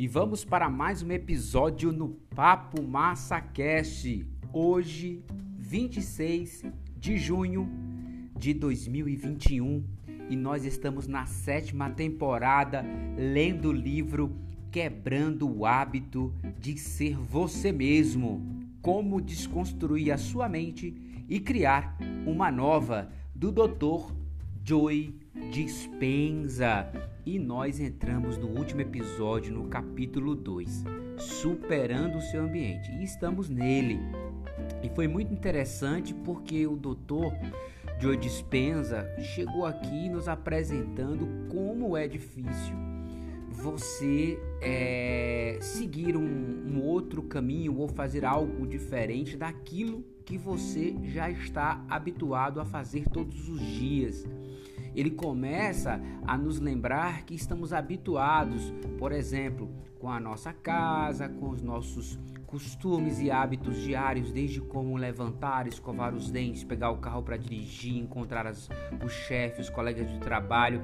E vamos para mais um episódio no Papo Massa Cast. Hoje, 26 de junho de 2021, e nós estamos na sétima temporada lendo o livro Quebrando o Hábito de Ser Você Mesmo: Como Desconstruir a Sua Mente e Criar uma Nova, do Dr. Joy Dispenza. E nós entramos no último episódio, no capítulo 2, Superando o seu ambiente. E estamos nele. E foi muito interessante porque o doutor Joe Dispenza chegou aqui nos apresentando como é difícil você é, seguir um, um outro caminho ou fazer algo diferente daquilo que você já está habituado a fazer todos os dias ele começa a nos lembrar que estamos habituados, por exemplo, com a nossa casa, com os nossos costumes e hábitos diários, desde como levantar, escovar os dentes, pegar o carro para dirigir, encontrar as, os chefes, os colegas de trabalho,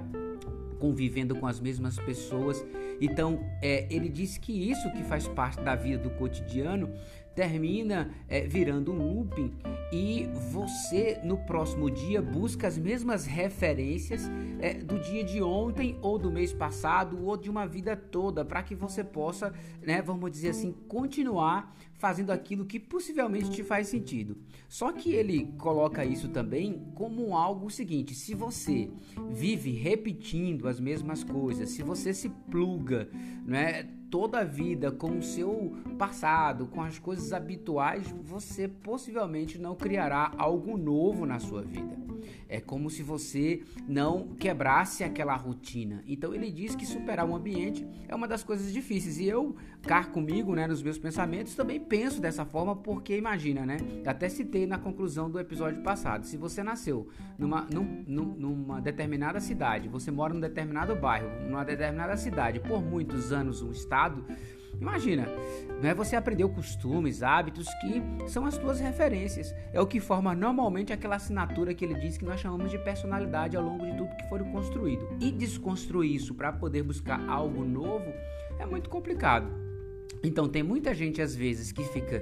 convivendo com as mesmas pessoas. Então, é, ele diz que isso que faz parte da vida do cotidiano termina é, virando um looping e você no próximo dia busca as mesmas referências é, do dia de ontem ou do mês passado ou de uma vida toda para que você possa, né, vamos dizer assim, continuar fazendo aquilo que possivelmente te faz sentido. Só que ele coloca isso também como algo seguinte: se você vive repetindo as mesmas coisas, se você se pluga, né, toda a vida com o seu passado, com as coisas habituais, você possivelmente não criará algo novo na sua vida. É como se você não quebrasse aquela rotina. Então ele diz que superar um ambiente é uma das coisas difíceis. E eu, cá comigo, né, nos meus pensamentos, também penso dessa forma, porque imagina, né? Até citei na conclusão do episódio passado. Se você nasceu numa, num, numa determinada cidade, você mora num determinado bairro, numa determinada cidade, por muitos anos, um estado Imagina, não é você aprendeu costumes, hábitos que são as tuas referências. É o que forma normalmente aquela assinatura que ele diz que nós chamamos de personalidade ao longo de tudo que for construído. E desconstruir isso para poder buscar algo novo é muito complicado. Então tem muita gente às vezes que fica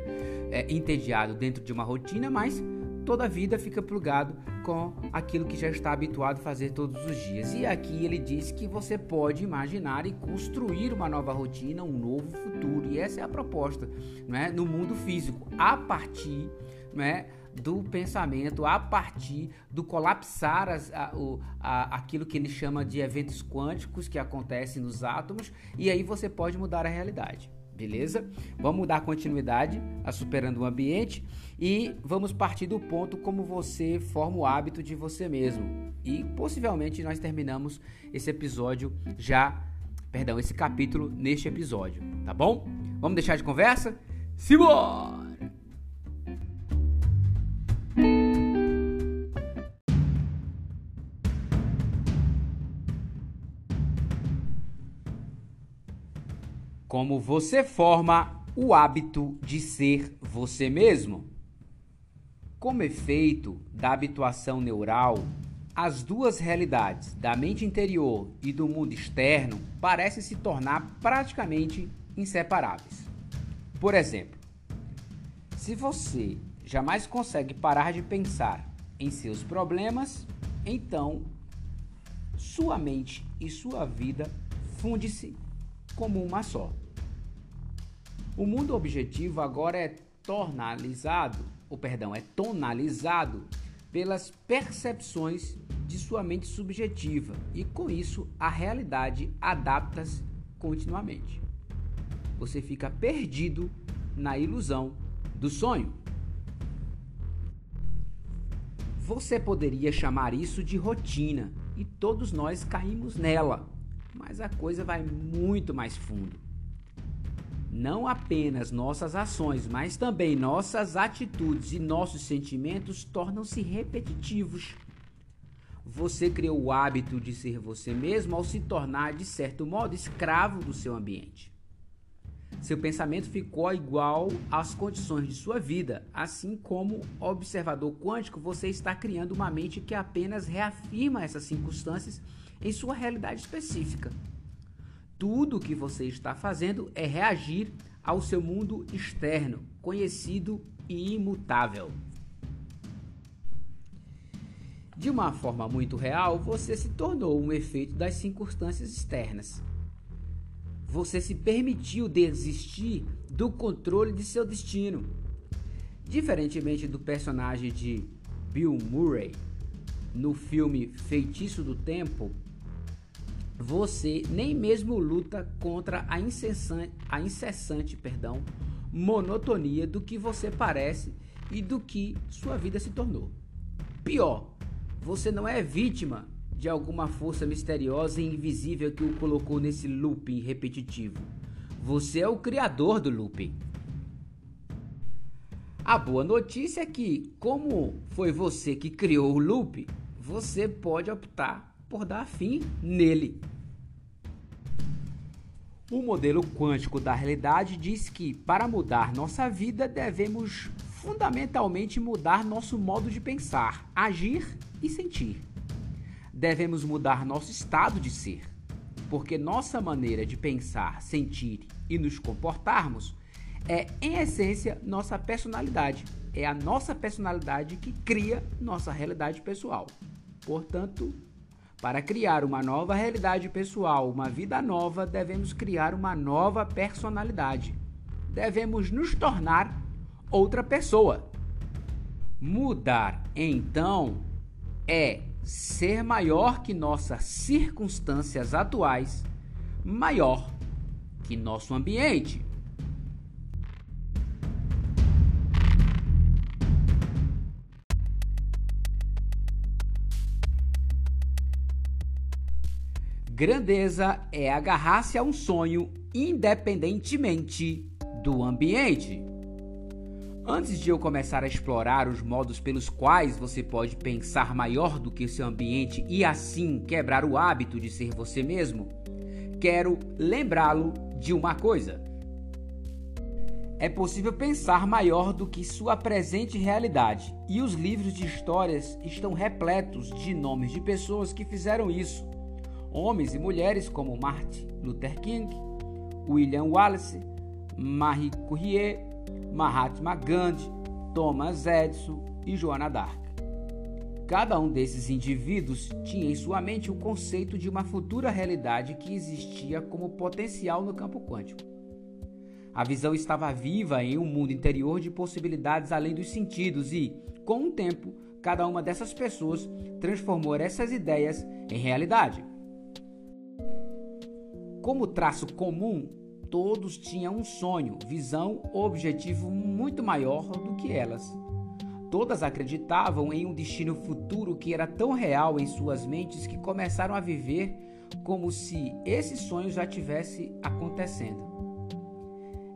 é, entediado dentro de uma rotina, mas toda a vida fica plugado com aquilo que já está habituado a fazer todos os dias. E aqui ele diz que você pode imaginar e construir uma nova rotina, um novo futuro. E essa é a proposta, não é? No mundo físico, a partir, não é? do pensamento a partir do colapsar as, a, o, a, aquilo que ele chama de eventos quânticos que acontecem nos átomos, e aí você pode mudar a realidade beleza? Vamos dar continuidade a superando o ambiente e vamos partir do ponto como você forma o hábito de você mesmo. E possivelmente nós terminamos esse episódio já, perdão, esse capítulo neste episódio, tá bom? Vamos deixar de conversa? Simbora! Como você forma o hábito de ser você mesmo? Como efeito da habituação neural, as duas realidades, da mente interior e do mundo externo, parecem se tornar praticamente inseparáveis. Por exemplo, se você jamais consegue parar de pensar em seus problemas, então sua mente e sua vida funde-se como uma só. O mundo objetivo agora é tonalizado, ou perdão, é tonalizado pelas percepções de sua mente subjetiva e com isso a realidade adapta-se continuamente. Você fica perdido na ilusão do sonho. Você poderia chamar isso de rotina e todos nós caímos nela, mas a coisa vai muito mais fundo não apenas nossas ações, mas também nossas atitudes e nossos sentimentos tornam-se repetitivos. Você criou o hábito de ser você mesmo ao se tornar, de certo modo, escravo do seu ambiente. Seu pensamento ficou igual às condições de sua vida, assim como observador quântico, você está criando uma mente que apenas reafirma essas circunstâncias em sua realidade específica. Tudo o que você está fazendo é reagir ao seu mundo externo, conhecido e imutável. De uma forma muito real, você se tornou um efeito das circunstâncias externas. Você se permitiu desistir do controle de seu destino. Diferentemente do personagem de Bill Murray no filme Feitiço do Tempo, você nem mesmo luta contra a incessante, a incessante perdão, monotonia do que você parece e do que sua vida se tornou. Pior, você não é vítima de alguma força misteriosa e invisível que o colocou nesse looping repetitivo. Você é o criador do looping. A boa notícia é que, como foi você que criou o loop, você pode optar por dar fim nele. O modelo quântico da realidade diz que, para mudar nossa vida, devemos fundamentalmente mudar nosso modo de pensar, agir e sentir. Devemos mudar nosso estado de ser, porque nossa maneira de pensar, sentir e nos comportarmos é, em essência, nossa personalidade. É a nossa personalidade que cria nossa realidade pessoal. Portanto, para criar uma nova realidade pessoal, uma vida nova, devemos criar uma nova personalidade. Devemos nos tornar outra pessoa. Mudar, então, é ser maior que nossas circunstâncias atuais, maior que nosso ambiente. Grandeza é agarrar-se a um sonho independentemente do ambiente. Antes de eu começar a explorar os modos pelos quais você pode pensar maior do que seu ambiente e assim quebrar o hábito de ser você mesmo, quero lembrá-lo de uma coisa. É possível pensar maior do que sua presente realidade, e os livros de histórias estão repletos de nomes de pessoas que fizeram isso homens e mulheres como Martin Luther King, William Wallace, Marie Curie, Mahatma Gandhi, Thomas Edison e Joana d'Arc. Cada um desses indivíduos tinha em sua mente o conceito de uma futura realidade que existia como potencial no campo quântico. A visão estava viva em um mundo interior de possibilidades além dos sentidos e, com o tempo, cada uma dessas pessoas transformou essas ideias em realidade. Como traço comum, todos tinham um sonho, visão ou objetivo muito maior do que elas. Todas acreditavam em um destino futuro que era tão real em suas mentes que começaram a viver como se esse sonho já tivesse acontecendo.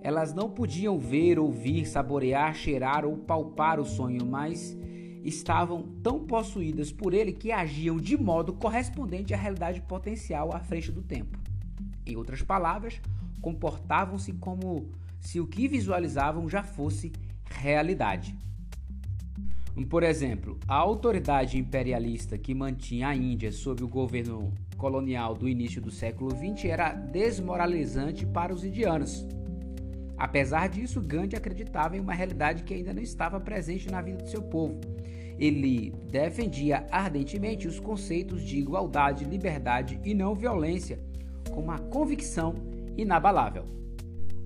Elas não podiam ver, ouvir, saborear, cheirar ou palpar o sonho, mas estavam tão possuídas por ele que agiam de modo correspondente à realidade potencial à frente do tempo. Em outras palavras, comportavam-se como se o que visualizavam já fosse realidade. Por exemplo, a autoridade imperialista que mantinha a Índia sob o governo colonial do início do século XX era desmoralizante para os indianos. Apesar disso, Gandhi acreditava em uma realidade que ainda não estava presente na vida do seu povo. Ele defendia ardentemente os conceitos de igualdade, liberdade e não violência com uma convicção inabalável.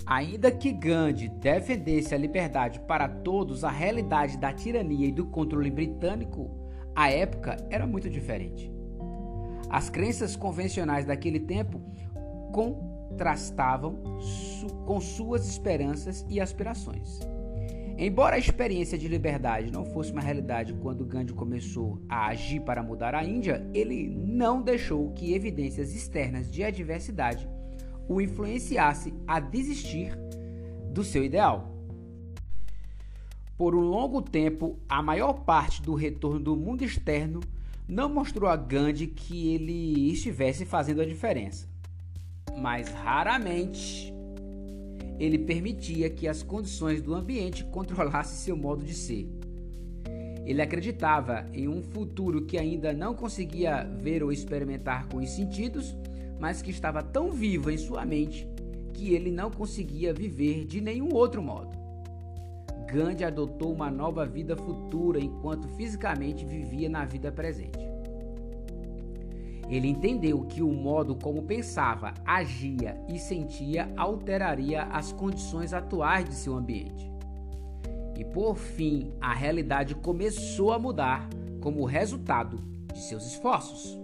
Ainda que Gandhi defendesse a liberdade para todos, a realidade da tirania e do controle britânico à época era muito diferente. As crenças convencionais daquele tempo contrastavam com suas esperanças e aspirações. Embora a experiência de liberdade não fosse uma realidade quando Gandhi começou a agir para mudar a Índia, ele não deixou que evidências externas de adversidade o influenciasse a desistir do seu ideal. Por um longo tempo, a maior parte do retorno do mundo externo não mostrou a Gandhi que ele estivesse fazendo a diferença. Mas raramente ele permitia que as condições do ambiente controlassem seu modo de ser. Ele acreditava em um futuro que ainda não conseguia ver ou experimentar com os sentidos, mas que estava tão viva em sua mente que ele não conseguia viver de nenhum outro modo. Gandhi adotou uma nova vida futura enquanto fisicamente vivia na vida presente. Ele entendeu que o modo como pensava, agia e sentia alteraria as condições atuais de seu ambiente. E por fim, a realidade começou a mudar como resultado de seus esforços.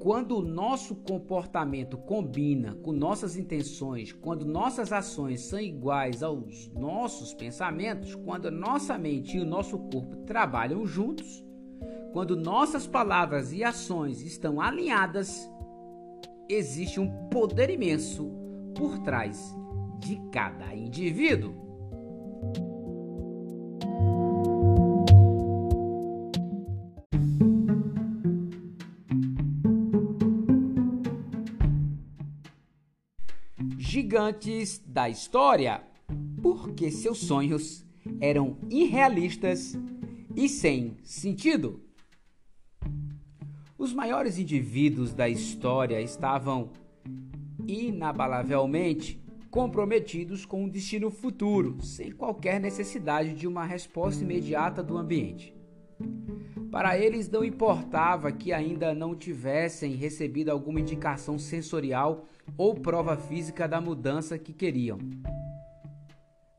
Quando o nosso comportamento combina com nossas intenções, quando nossas ações são iguais aos nossos pensamentos, quando a nossa mente e o nosso corpo trabalham juntos, quando nossas palavras e ações estão alinhadas, existe um poder imenso por trás de cada indivíduo. gigantes da história, porque seus sonhos eram irrealistas e sem sentido. Maiores indivíduos da história estavam inabalavelmente comprometidos com um destino futuro, sem qualquer necessidade de uma resposta imediata do ambiente. Para eles não importava que ainda não tivessem recebido alguma indicação sensorial ou prova física da mudança que queriam.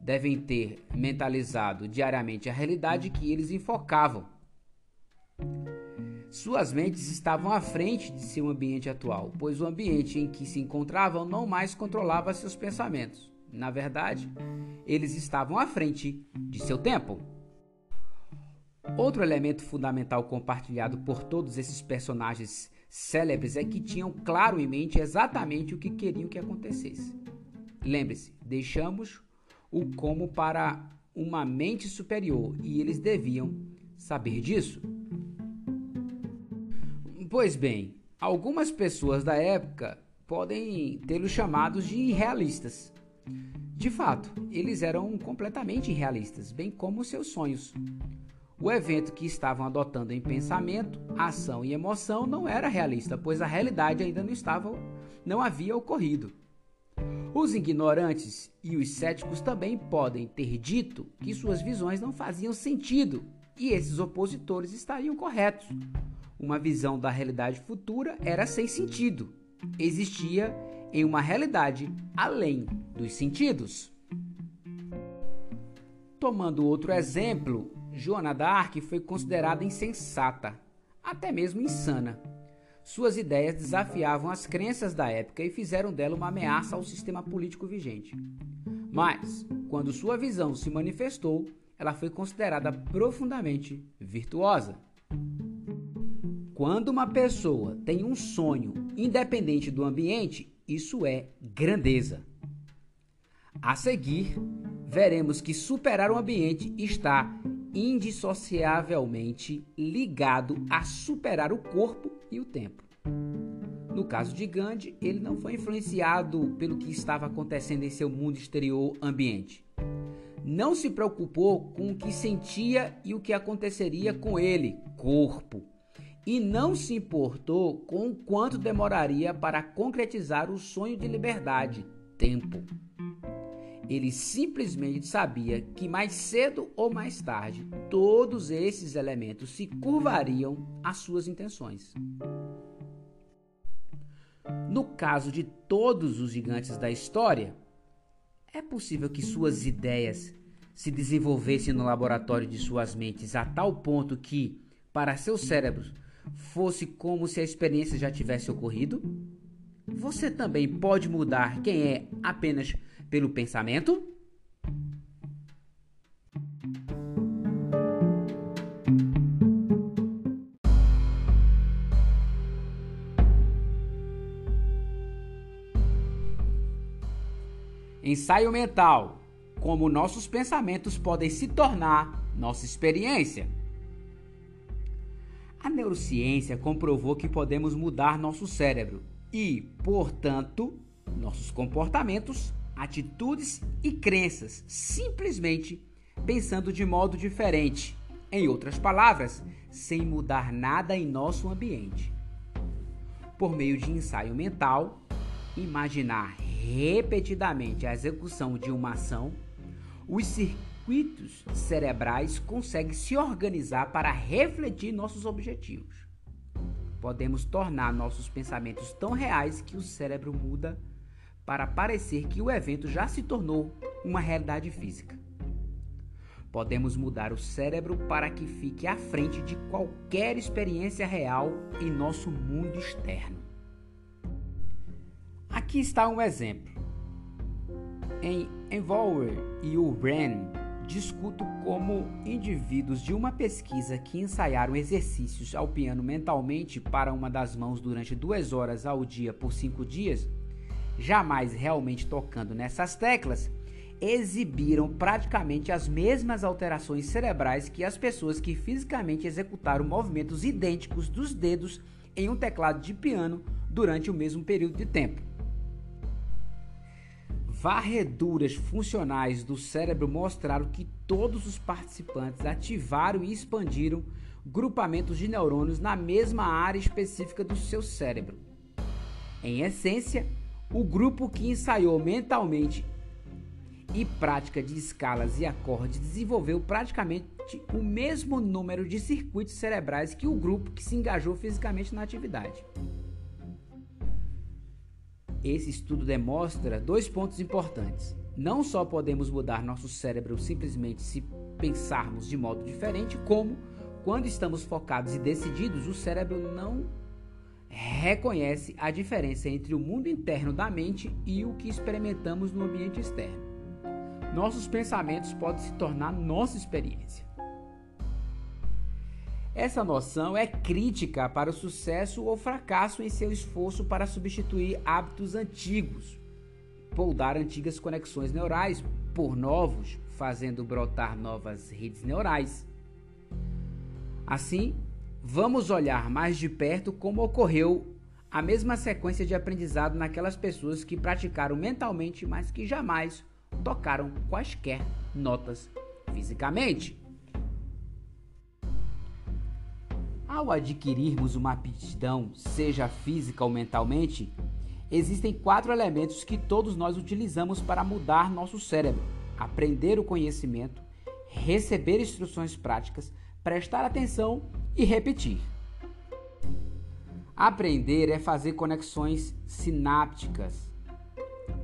Devem ter mentalizado diariamente a realidade que eles enfocavam. Suas mentes estavam à frente de seu ambiente atual, pois o ambiente em que se encontravam não mais controlava seus pensamentos. Na verdade, eles estavam à frente de seu tempo. Outro elemento fundamental compartilhado por todos esses personagens célebres é que tinham claro em mente exatamente o que queriam que acontecesse. Lembre-se, deixamos o como para uma mente superior e eles deviam saber disso. Pois bem, algumas pessoas da época podem tê-los chamados de irrealistas. De fato, eles eram completamente irrealistas, bem como seus sonhos. O evento que estavam adotando em pensamento, ação e emoção não era realista, pois a realidade ainda não estava, não havia ocorrido. Os ignorantes e os céticos também podem ter dito que suas visões não faziam sentido, e esses opositores estariam corretos. Uma visão da realidade futura era sem sentido. Existia em uma realidade além dos sentidos. Tomando outro exemplo, Joana d'Arc foi considerada insensata, até mesmo insana. Suas ideias desafiavam as crenças da época e fizeram dela uma ameaça ao sistema político vigente. Mas, quando sua visão se manifestou, ela foi considerada profundamente virtuosa. Quando uma pessoa tem um sonho independente do ambiente, isso é grandeza. A seguir, veremos que superar o ambiente está indissociavelmente ligado a superar o corpo e o tempo. No caso de Gandhi, ele não foi influenciado pelo que estava acontecendo em seu mundo exterior ambiente. Não se preocupou com o que sentia e o que aconteceria com ele, corpo. E não se importou com quanto demoraria para concretizar o sonho de liberdade, tempo. Ele simplesmente sabia que mais cedo ou mais tarde todos esses elementos se curvariam às suas intenções. No caso de todos os gigantes da história, é possível que suas ideias se desenvolvessem no laboratório de suas mentes a tal ponto que, para seus cérebros, fosse como se a experiência já tivesse ocorrido? Você também pode mudar quem é apenas pelo pensamento? Ensaio mental: como nossos pensamentos podem se tornar nossa experiência. A neurociência comprovou que podemos mudar nosso cérebro e, portanto, nossos comportamentos atitudes e crenças, simplesmente pensando de modo diferente. Em outras palavras, sem mudar nada em nosso ambiente. por meio de ensaio mental, imaginar repetidamente a execução de uma ação, os circuitos cerebrais conseguem se organizar para refletir nossos objetivos. Podemos tornar nossos pensamentos tão reais que o cérebro muda para parecer que o evento já se tornou uma realidade física. Podemos mudar o cérebro para que fique à frente de qualquer experiência real em nosso mundo externo. Aqui está um exemplo. Em Envolver e o Bren discuto como indivíduos de uma pesquisa que ensaiaram exercícios ao piano mentalmente para uma das mãos durante duas horas ao dia por cinco dias, jamais realmente tocando nessas teclas, exibiram praticamente as mesmas alterações cerebrais que as pessoas que fisicamente executaram movimentos idênticos dos dedos em um teclado de piano durante o mesmo período de tempo. Varreduras funcionais do cérebro mostraram que todos os participantes ativaram e expandiram grupamentos de neurônios na mesma área específica do seu cérebro. Em essência, o grupo que ensaiou mentalmente e prática de escalas e acordes desenvolveu praticamente o mesmo número de circuitos cerebrais que o grupo que se engajou fisicamente na atividade. Esse estudo demonstra dois pontos importantes. Não só podemos mudar nosso cérebro simplesmente se pensarmos de modo diferente, como quando estamos focados e decididos, o cérebro não reconhece a diferença entre o mundo interno da mente e o que experimentamos no ambiente externo nossos pensamentos podem se tornar nossa experiência. Essa noção é crítica para o sucesso ou fracasso em seu esforço para substituir hábitos antigos, poldar antigas conexões neurais por novos, fazendo brotar novas redes neurais. Assim, vamos olhar mais de perto como ocorreu a mesma sequência de aprendizado naquelas pessoas que praticaram mentalmente, mas que jamais tocaram quaisquer notas fisicamente. Ao adquirirmos uma aptidão, seja física ou mentalmente, existem quatro elementos que todos nós utilizamos para mudar nosso cérebro: aprender o conhecimento, receber instruções práticas, prestar atenção e repetir. Aprender é fazer conexões sinápticas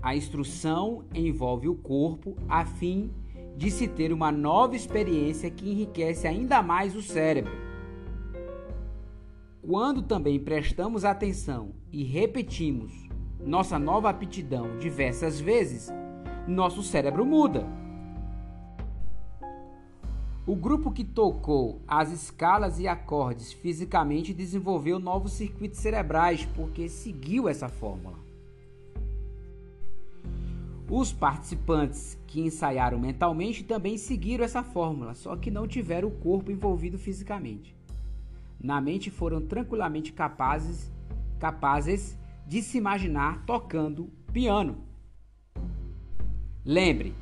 a instrução envolve o corpo a fim de se ter uma nova experiência que enriquece ainda mais o cérebro. Quando também prestamos atenção e repetimos nossa nova aptidão diversas vezes, nosso cérebro muda. O grupo que tocou as escalas e acordes fisicamente desenvolveu novos circuitos cerebrais porque seguiu essa fórmula. Os participantes que ensaiaram mentalmente também seguiram essa fórmula, só que não tiveram o corpo envolvido fisicamente. Na mente foram tranquilamente capazes, capazes de se imaginar tocando piano. Lembre,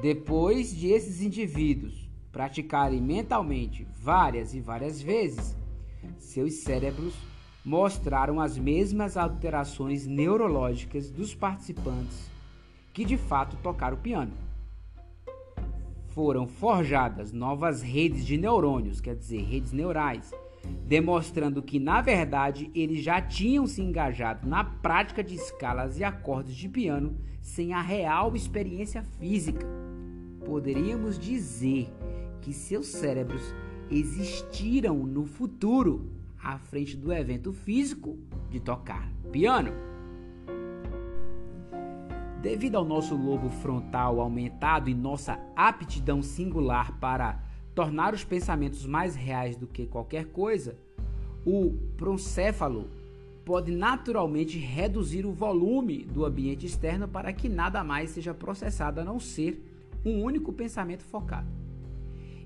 depois de esses indivíduos praticarem mentalmente várias e várias vezes, seus cérebros mostraram as mesmas alterações neurológicas dos participantes que de fato tocaram o piano. Foram forjadas novas redes de neurônios, quer dizer, redes neurais, demonstrando que na verdade eles já tinham se engajado na prática de escalas e acordes de piano sem a real experiência física. Poderíamos dizer que seus cérebros existiram no futuro à frente do evento físico de tocar piano. Devido ao nosso lobo frontal aumentado e nossa aptidão singular para tornar os pensamentos mais reais do que qualquer coisa, o proncéfalo pode naturalmente reduzir o volume do ambiente externo para que nada mais seja processado a não ser um único pensamento focado.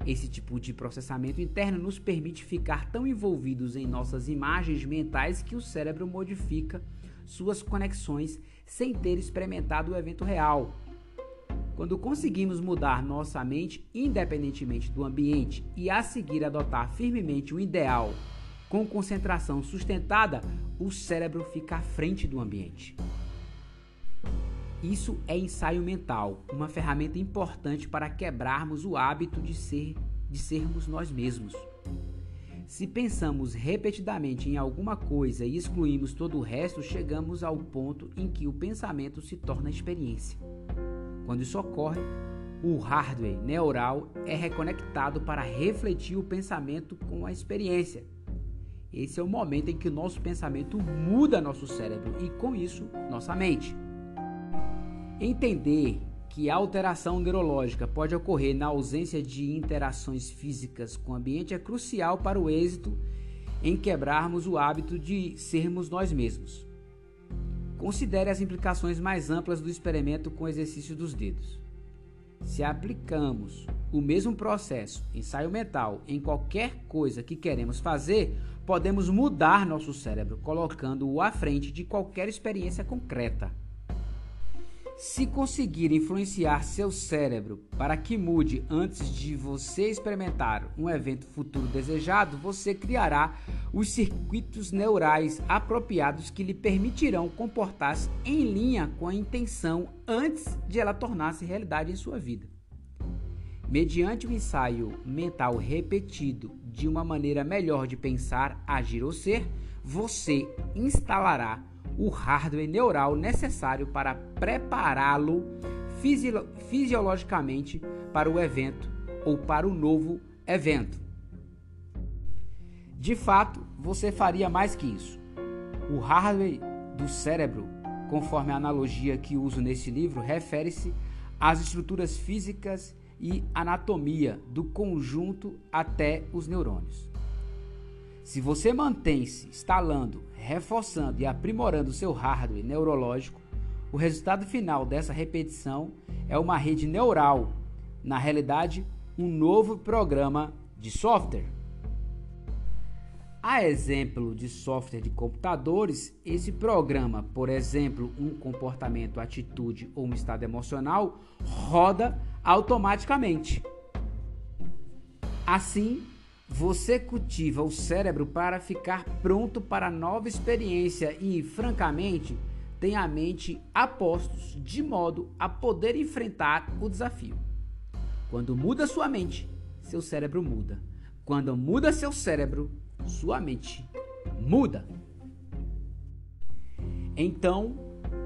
Esse tipo de processamento interno nos permite ficar tão envolvidos em nossas imagens mentais que o cérebro modifica suas conexões sem ter experimentado o evento real. Quando conseguimos mudar nossa mente independentemente do ambiente e a seguir adotar firmemente o ideal com concentração sustentada, o cérebro fica à frente do ambiente. Isso é ensaio mental, uma ferramenta importante para quebrarmos o hábito de ser de sermos nós mesmos. Se pensamos repetidamente em alguma coisa e excluímos todo o resto, chegamos ao ponto em que o pensamento se torna experiência. Quando isso ocorre, o hardware neural é reconectado para refletir o pensamento com a experiência. Esse é o momento em que o nosso pensamento muda nosso cérebro e, com isso, nossa mente. Entender que a alteração neurológica pode ocorrer na ausência de interações físicas com o ambiente é crucial para o êxito em quebrarmos o hábito de sermos nós mesmos. Considere as implicações mais amplas do experimento com o exercício dos dedos. Se aplicamos o mesmo processo, ensaio mental, em qualquer coisa que queremos fazer, podemos mudar nosso cérebro, colocando-o à frente de qualquer experiência concreta. Se conseguir influenciar seu cérebro para que mude antes de você experimentar um evento futuro desejado, você criará os circuitos neurais apropriados que lhe permitirão comportar-se em linha com a intenção antes de ela tornar-se realidade em sua vida. Mediante o ensaio mental repetido de uma maneira melhor de pensar, agir ou ser, você instalará o hardware neural necessário para prepará-lo fisio fisiologicamente para o evento ou para o novo evento. De fato, você faria mais que isso. O hardware do cérebro, conforme a analogia que uso nesse livro, refere-se às estruturas físicas e anatomia do conjunto até os neurônios. Se você mantém-se instalando, reforçando e aprimorando seu hardware neurológico, o resultado final dessa repetição é uma rede neural, na realidade, um novo programa de software. A exemplo de software de computadores, esse programa, por exemplo, um comportamento, atitude ou um estado emocional, roda automaticamente. Assim, você cultiva o cérebro para ficar pronto para nova experiência e, francamente, tem a mente a postos de modo a poder enfrentar o desafio. Quando muda sua mente, seu cérebro muda. Quando muda seu cérebro, sua mente muda. Então,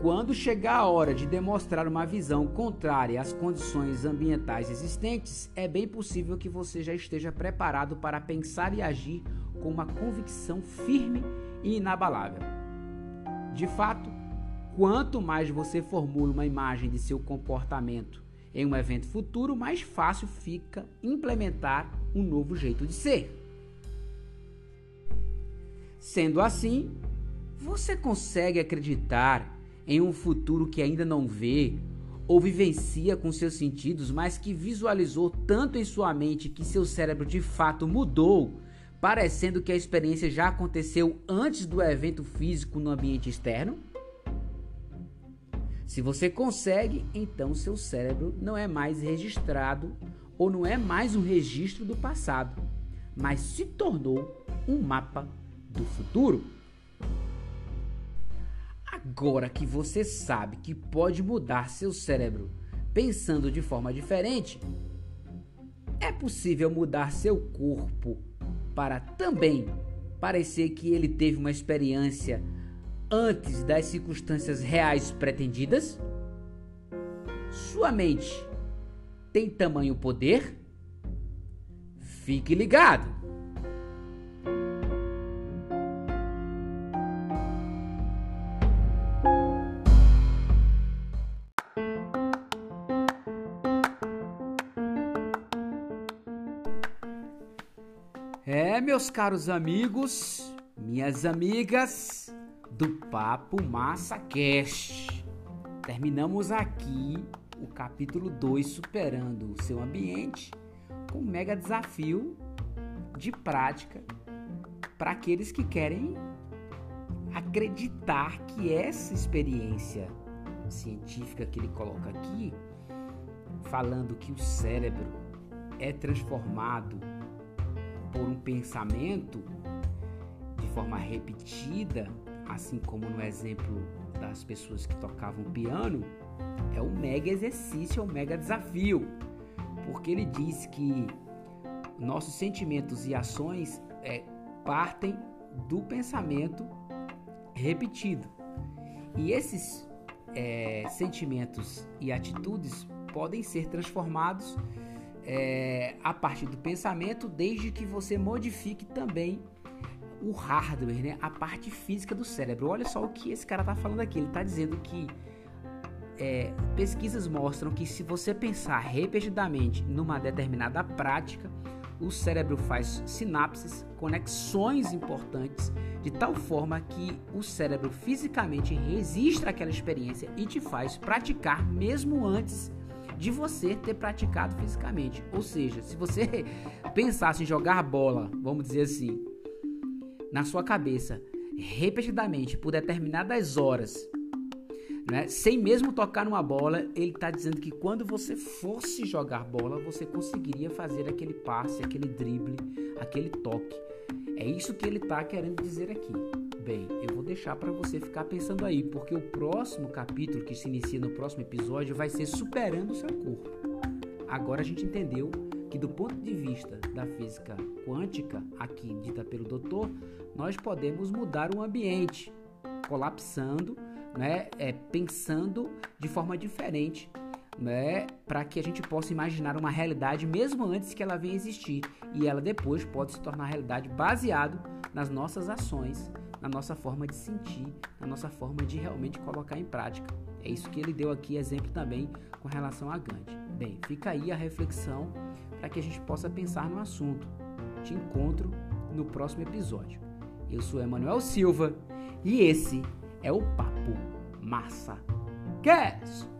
quando chegar a hora de demonstrar uma visão contrária às condições ambientais existentes, é bem possível que você já esteja preparado para pensar e agir com uma convicção firme e inabalável. De fato, quanto mais você formula uma imagem de seu comportamento em um evento futuro, mais fácil fica implementar um novo jeito de ser. Sendo assim, você consegue acreditar em um futuro que ainda não vê ou vivencia com seus sentidos, mas que visualizou tanto em sua mente que seu cérebro de fato mudou, parecendo que a experiência já aconteceu antes do evento físico no ambiente externo? Se você consegue, então seu cérebro não é mais registrado ou não é mais um registro do passado, mas se tornou um mapa do futuro. Agora que você sabe que pode mudar seu cérebro pensando de forma diferente, é possível mudar seu corpo para também parecer que ele teve uma experiência antes das circunstâncias reais pretendidas? Sua mente tem tamanho poder? Fique ligado! Meus caros amigos, minhas amigas do Papo Massa Cast. Terminamos aqui o capítulo 2 superando o seu ambiente com um mega desafio de prática para aqueles que querem acreditar que essa experiência científica que ele coloca aqui, falando que o cérebro é transformado por um pensamento forma repetida, assim como no exemplo das pessoas que tocavam piano, é um mega exercício, é um mega desafio, porque ele diz que nossos sentimentos e ações é, partem do pensamento repetido. E esses é, sentimentos e atitudes podem ser transformados é, a partir do pensamento, desde que você modifique também o hardware, né? a parte física do cérebro. Olha só o que esse cara está falando aqui. Ele está dizendo que é, pesquisas mostram que se você pensar repetidamente numa determinada prática, o cérebro faz sinapses, conexões importantes, de tal forma que o cérebro fisicamente registra aquela experiência e te faz praticar mesmo antes de você ter praticado fisicamente. Ou seja, se você pensasse em jogar bola, vamos dizer assim, na sua cabeça, repetidamente por determinadas horas, né? Sem mesmo tocar numa bola, ele está dizendo que quando você fosse jogar bola, você conseguiria fazer aquele passe, aquele drible, aquele toque. É isso que ele está querendo dizer aqui. Bem, eu vou deixar para você ficar pensando aí, porque o próximo capítulo que se inicia no próximo episódio vai ser superando o seu corpo. Agora a gente entendeu que do ponto de vista da física quântica, aqui dita pelo doutor, nós podemos mudar o ambiente, colapsando né, é, pensando de forma diferente, né, para que a gente possa imaginar uma realidade mesmo antes que ela venha existir e ela depois pode se tornar realidade baseado nas nossas ações, na nossa forma de sentir, na nossa forma de realmente colocar em prática. É isso que ele deu aqui exemplo também com relação a Gandhi. Bem, fica aí a reflexão para que a gente possa pensar no assunto. Te encontro no próximo episódio. Eu sou Emanuel Silva e esse é o Papo Massa Cast.